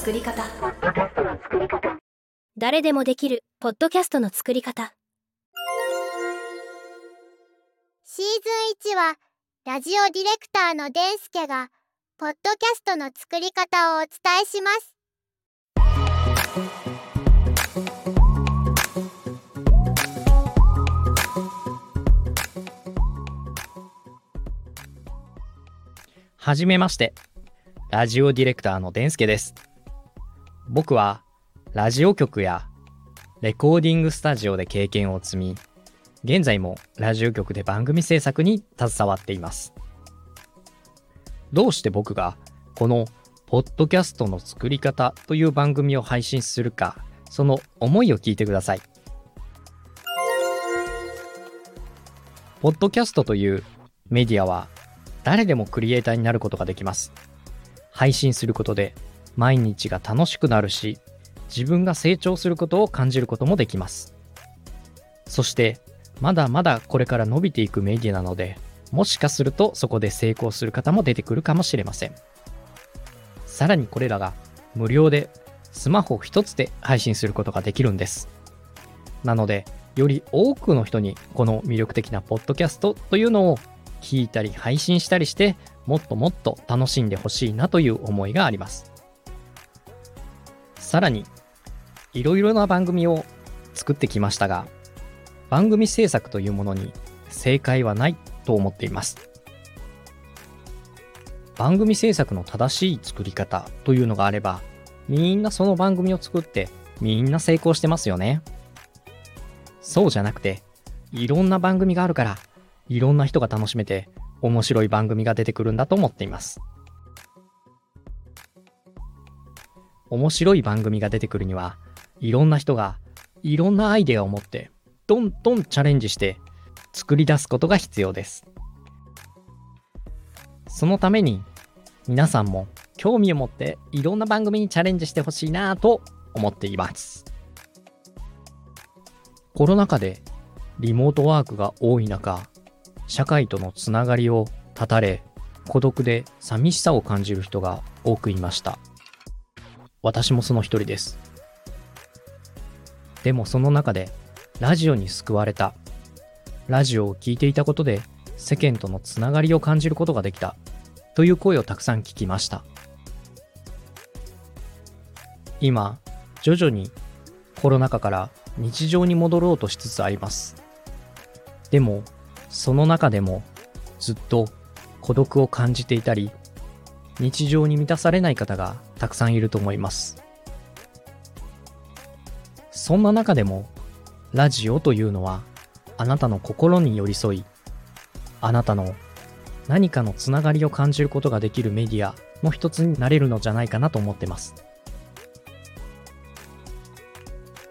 作り方誰でもできるポッドキャストの作り方シーズン1はラジオディレクターのデンスケがポッドキャストの作り方をお伝えしますはじめまして。ラジオディレクターのデンスケです。僕は、ラジオ局やレコーディングスタジオで経験を積み、現在もラジオ局で番組制作に携わっています。どうして僕が、この、ポッドキャストの作り方という番組を配信するか、その思いを聞いてください。ポッドキャストというメディアは誰でもクリエイターになることができます。配信することで毎日が楽しくなるし、自分が成長することを感じることもできます。そして、まだまだこれから伸びていくメディアなので、もしかするとそこで成功する方も出てくるかもしれません。さらにこれらが無料でスマホ一つで配信することができるんです。なので、より多くの人にこの魅力的なポッドキャストというのを聞いたり配信したりしてもっともっと楽しんでほしいなという思いがありますさらにいろいろな番組を作ってきましたが番組制作というものに正解はないと思っています番組制作の正しい作り方というのがあればみんなその番組を作ってみんな成功してますよねそうじゃなくていろんな番組があるからいろんな人が楽しめて面白い番組が出てくるんだと思っています。面白い番組が出てくるにはいろんな人がいろんなアイデアを持ってどんどんチャレンジして作り出すことが必要です。そのために皆さんも興味を持っていろんな番組にチャレンジしてほしいなと思っています。コロナ禍でリモートワークが多い中、社会とのつながりを断たれ、孤独で寂しさを感じる人が多くいました。私もその一人です。でもその中で、ラジオに救われた。ラジオを聴いていたことで、世間とのつながりを感じることができた。という声をたくさん聞きました。今、徐々にコロナ禍から日常に戻ろうとしつつあります。でも、その中でもずっと孤独を感じていたり、日常に満たされない方がたくさんいると思います。そんな中でも、ラジオというのは、あなたの心に寄り添い、あなたの何かのつながりを感じることができるメディアの一つになれるのじゃないかなと思ってます。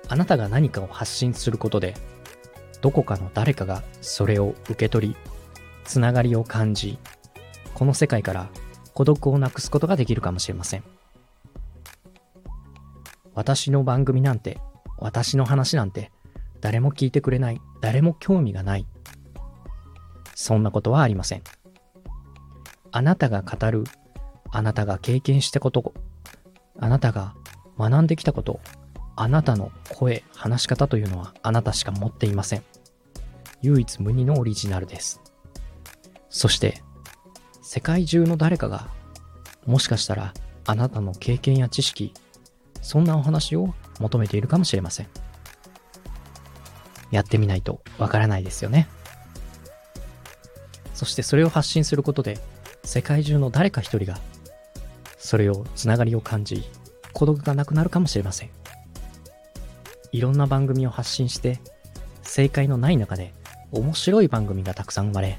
あなたが何かを発信することで、どこかの誰かがそれを受け取り、つながりを感じ、この世界から孤独をなくすことができるかもしれません。私の番組なんて、私の話なんて、誰も聞いてくれない、誰も興味がない。そんなことはありません。あなたが語る、あなたが経験したこと、あなたが学んできたこと、あなたの声、話し方というのはあなたしか持っていません。唯一無二のオリジナルです。そして、世界中の誰かが、もしかしたらあなたの経験や知識、そんなお話を求めているかもしれません。やってみないとわからないですよね。そしてそれを発信することで、世界中の誰か一人が、それをつながりを感じ、孤独がなくなるかもしれません。いろんな番組を発信して、正解のない中で面白い番組がたくさん生まれ、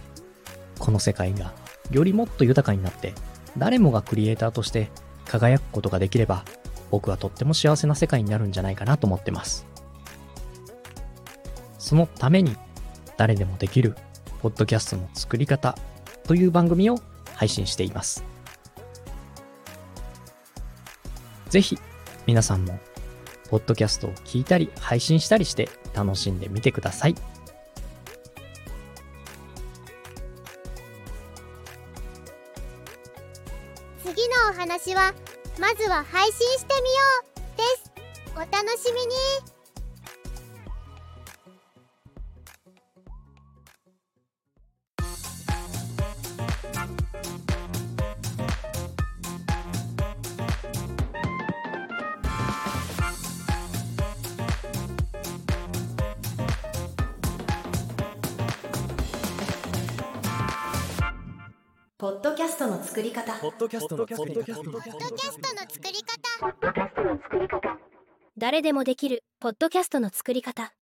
この世界がよりもっと豊かになって、誰もがクリエイターとして輝くことができれば、僕はとっても幸せな世界になるんじゃないかなと思ってます。そのために、誰でもできる、ポッドキャストの作り方という番組を配信しています。ぜひ、皆さんも、ポッドキャストを聞いたり配信したりして楽しんでみてください。次のお話はまずは配信してみようです。お楽しみに。ポッドキャストの作り方。ポッドキャストの作り方。ポッドキャストの作り方。誰でもできるポッドキャストの作り方